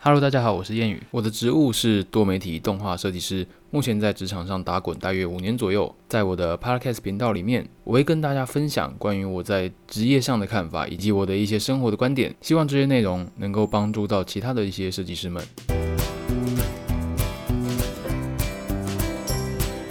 Hello，大家好，我是谚语。我的职务是多媒体动画设计师，目前在职场上打滚大约五年左右。在我的 Podcast 频道里面，我会跟大家分享关于我在职业上的看法，以及我的一些生活的观点。希望这些内容能够帮助到其他的一些设计师们。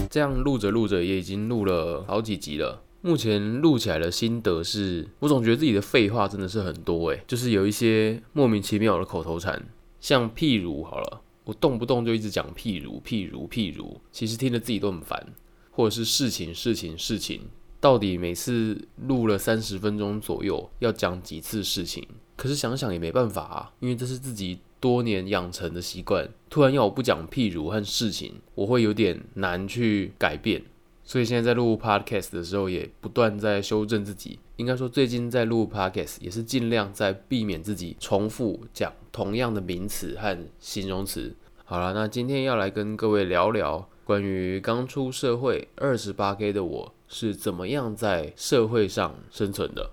这样录着录着，也已经录了好几集了。目前录起来的心得是，我总觉得自己的废话真的是很多诶，就是有一些莫名其妙的口头禅。像譬如好了，我动不动就一直讲譬如譬如譬如，其实听着自己都很烦，或者是事情事情事情，到底每次录了三十分钟左右要讲几次事情？可是想想也没办法啊，因为这是自己多年养成的习惯，突然要我不讲譬如和事情，我会有点难去改变。所以现在在录 podcast 的时候，也不断在修正自己。应该说，最近在录 podcast 也是尽量在避免自己重复讲同样的名词和形容词。好了，那今天要来跟各位聊聊关于刚出社会二十八 K 的我是怎么样在社会上生存的。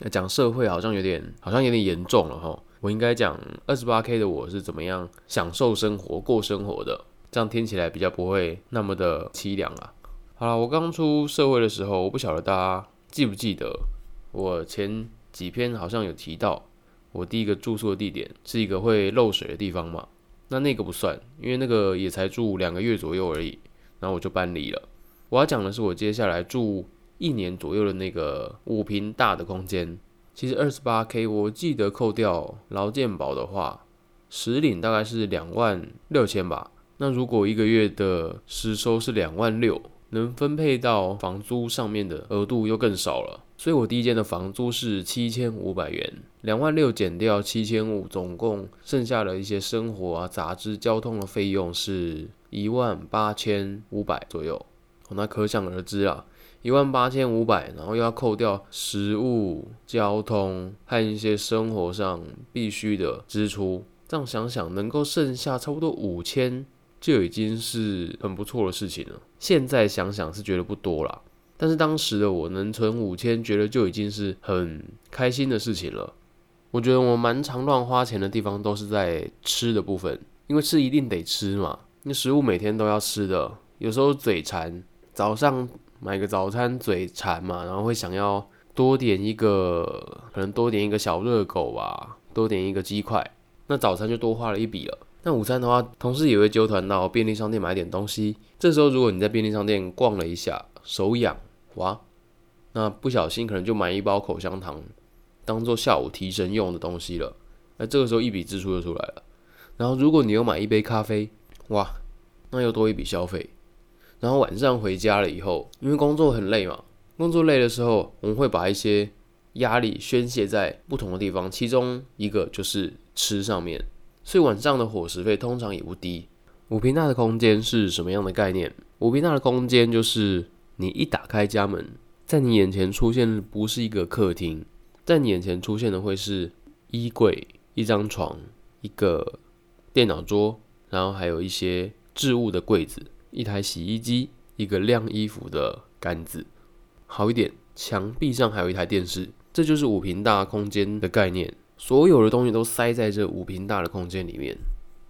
那讲社会好像有点好像有点严重了哈。我应该讲二十八 K 的我是怎么样享受生活、过生活的，这样听起来比较不会那么的凄凉啊。好了，我刚出社会的时候，我不晓得大家记不记得，我前几篇好像有提到，我第一个住宿的地点是一个会漏水的地方嘛？那那个不算，因为那个也才住两个月左右而已，然后我就搬离了。我要讲的是我接下来住一年左右的那个五平大的空间，其实二十八 K，我记得扣掉劳健保的话，实领大概是两万六千吧。那如果一个月的实收是两万六。能分配到房租上面的额度又更少了，所以我第一间的房租是七千五百元，两万六减掉七千五，总共剩下的一些生活啊、杂志、交通的费用是一万八千五百左右。那可想而知啊，一万八千五百，然后又要扣掉食物、交通和一些生活上必须的支出，这样想想，能够剩下差不多五千。就已经是很不错的事情了。现在想想是觉得不多啦，但是当时的我能存五千，觉得就已经是很开心的事情了。我觉得我蛮常乱花钱的地方都是在吃的部分，因为吃一定得吃嘛，那食物每天都要吃的，有时候嘴馋，早上买个早餐嘴馋嘛，然后会想要多点一个，可能多点一个小热狗吧，多点一个鸡块，那早餐就多花了一笔了。那午餐的话，同事也会揪团到便利商店买点东西。这时候，如果你在便利商店逛了一下，手痒哇，那不小心可能就买一包口香糖，当做下午提神用的东西了。那这个时候一笔支出就出来了。然后，如果你又买一杯咖啡，哇，那又多一笔消费。然后晚上回家了以后，因为工作很累嘛，工作累的时候，我们会把一些压力宣泄在不同的地方，其中一个就是吃上面。所以晚上的伙食费通常也不低。五平大的空间是什么样的概念？五平大的空间就是你一打开家门，在你眼前出现的不是一个客厅，在你眼前出现的会是衣柜、一张床、一个电脑桌，然后还有一些置物的柜子、一台洗衣机、一个晾衣服的杆子。好一点，墙壁上还有一台电视。这就是五平大空间的概念。所有的东西都塞在这五平大的空间里面。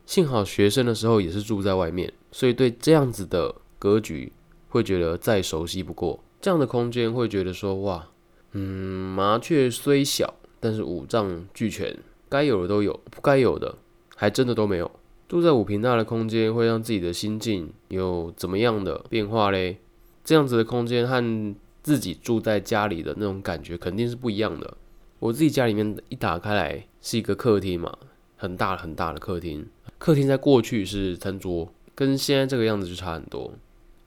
幸好学生的时候也是住在外面，所以对这样子的格局会觉得再熟悉不过。这样的空间会觉得说，哇，嗯，麻雀虽小，但是五脏俱全，该有的都有，不该有的还真的都没有。住在五平大的空间会让自己的心境有怎么样的变化嘞？这样子的空间和自己住在家里的那种感觉肯定是不一样的。我自己家里面一打开来是一个客厅嘛，很大很大的客厅。客厅在过去是餐桌，跟现在这个样子就差很多。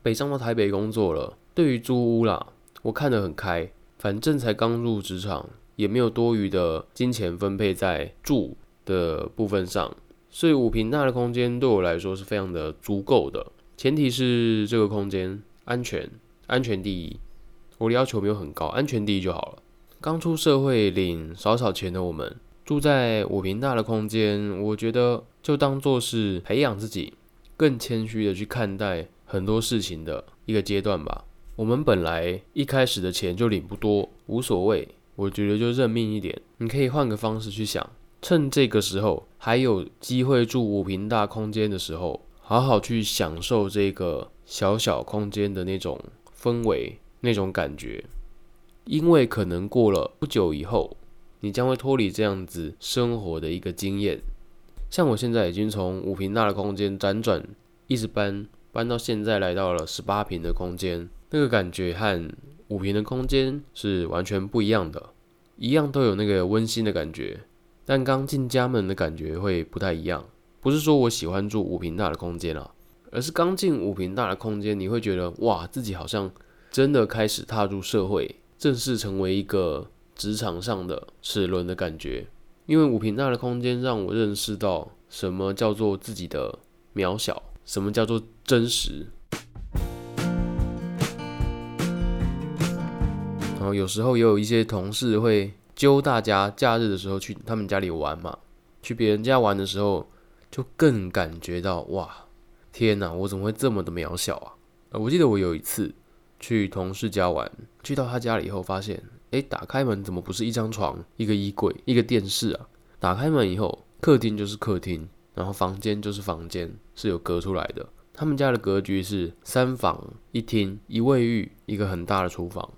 北上到台北工作了，对于租屋啦，我看得很开。反正才刚入职场，也没有多余的金钱分配在住的部分上，所以五平大的空间对我来说是非常的足够的。前提是这个空间安全，安全第一。我的要求没有很高，安全第一就好了。刚出社会领少少钱的我们，住在五平大的空间，我觉得就当做是培养自己更谦虚的去看待很多事情的一个阶段吧。我们本来一开始的钱就领不多，无所谓，我觉得就认命一点。你可以换个方式去想，趁这个时候还有机会住五平大空间的时候，好好去享受这个小小空间的那种氛围、那种感觉。因为可能过了不久以后，你将会脱离这样子生活的一个经验。像我现在已经从五平大的空间辗转，一直搬搬到现在来到了十八平的空间，那个感觉和五平的空间是完全不一样的。一样都有那个温馨的感觉，但刚进家门的感觉会不太一样。不是说我喜欢住五平大的空间啊，而是刚进五平大的空间，你会觉得哇，自己好像真的开始踏入社会，正式成为一个职场上的齿轮的感觉。因为五平大的空间让我认识到什么叫做自己的渺小，什么叫做真实。然后有时候也有一些同事会揪大家假日的时候去他们家里玩嘛，去别人家玩的时候，就更感觉到哇，天哪，我怎么会这么的渺小啊？我记得我有一次去同事家玩，去到他家里以后，发现，诶，打开门怎么不是一张床、一个衣柜、一个电视啊？打开门以后，客厅就是客厅，然后房间就是房间，是有隔出来的。他们家的格局是三房一厅一卫浴，一个很大的厨房。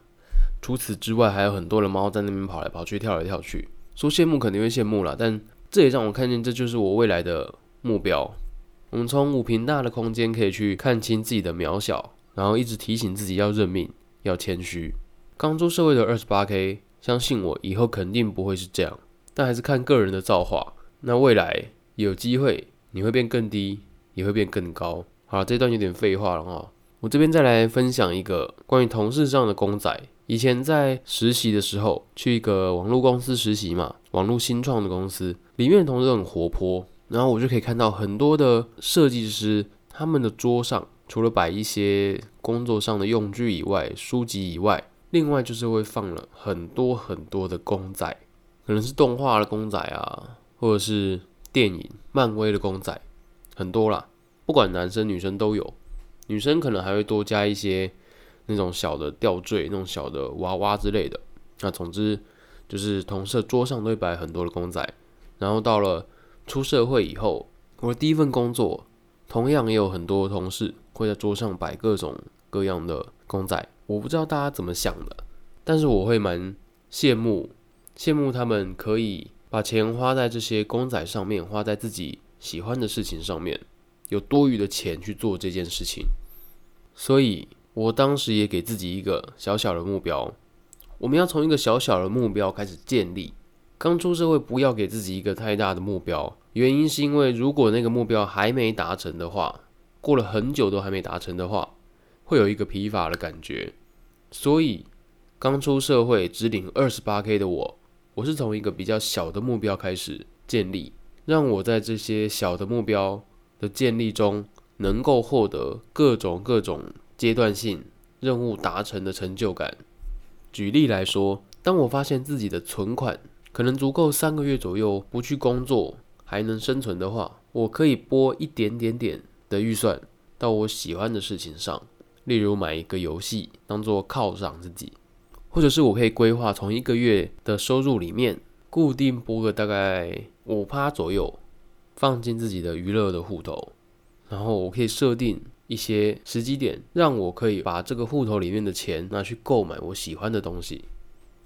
除此之外，还有很多的猫在那边跑来跑去、跳来跳去。说羡慕肯定会羡慕了，但这也让我看见，这就是我未来的目标。我们从五平大的空间可以去看清自己的渺小，然后一直提醒自己要认命、要谦虚。刚出社会的二十八 K，相信我，以后肯定不会是这样。但还是看个人的造化。那未来有机会，你会变更低，也会变更高。好了，这段有点废话了哈。我这边再来分享一个关于同事上的公仔。以前在实习的时候，去一个网络公司实习嘛，网络新创的公司，里面的同事都很活泼，然后我就可以看到很多的设计师，他们的桌上除了摆一些工作上的用具以外，书籍以外，另外就是会放了很多很多的公仔，可能是动画的公仔啊，或者是电影漫威的公仔，很多啦，不管男生女生都有，女生可能还会多加一些。那种小的吊坠，那种小的娃娃之类的。那总之就是同事桌上都会摆很多的公仔。然后到了出社会以后，我的第一份工作同样也有很多同事会在桌上摆各种各样的公仔。我不知道大家怎么想的，但是我会蛮羡慕，羡慕他们可以把钱花在这些公仔上面，花在自己喜欢的事情上面，有多余的钱去做这件事情。所以。我当时也给自己一个小小的目标，我们要从一个小小的目标开始建立。刚出社会，不要给自己一个太大的目标，原因是因为如果那个目标还没达成的话，过了很久都还没达成的话，会有一个疲乏的感觉。所以，刚出社会只领二十八 K 的我，我是从一个比较小的目标开始建立，让我在这些小的目标的建立中，能够获得各种各种。阶段性任务达成的成就感。举例来说，当我发现自己的存款可能足够三个月左右不去工作还能生存的话，我可以拨一点点点的预算到我喜欢的事情上，例如买一个游戏当做犒赏自己，或者是我可以规划从一个月的收入里面固定拨个大概五趴左右放进自己的娱乐的户头，然后我可以设定。一些时机点，让我可以把这个户头里面的钱拿去购买我喜欢的东西。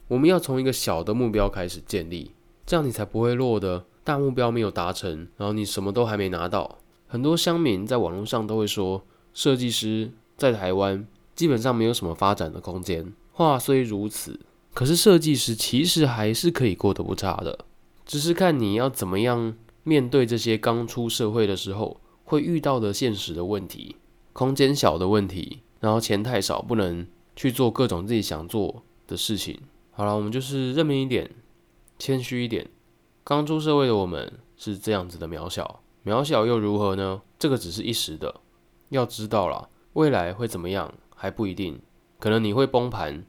我们要从一个小的目标开始建立，这样你才不会落得大目标没有达成，然后你什么都还没拿到。很多乡民在网络上都会说，设计师在台湾基本上没有什么发展的空间。话虽如此，可是设计师其实还是可以过得不差的，只是看你要怎么样面对这些刚出社会的时候会遇到的现实的问题。空间小的问题，然后钱太少，不能去做各种自己想做的事情。好了，我们就是认命一点，谦虚一点。刚出社会的我们是这样子的渺小，渺小又如何呢？这个只是一时的，要知道了，未来会怎么样还不一定。可能你会崩盘，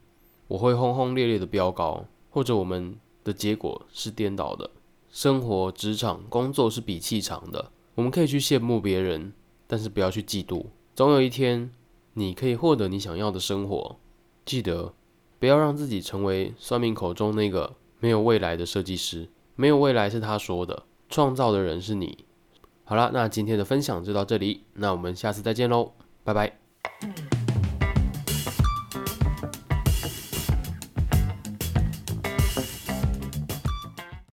我会轰轰烈烈的飙高，或者我们的结果是颠倒的。生活、职场、工作是比气场的，我们可以去羡慕别人，但是不要去嫉妒。总有一天，你可以获得你想要的生活。记得，不要让自己成为算命口中那个没有未来的设计师。没有未来是他说的，创造的人是你。好了，那今天的分享就到这里，那我们下次再见喽，拜拜。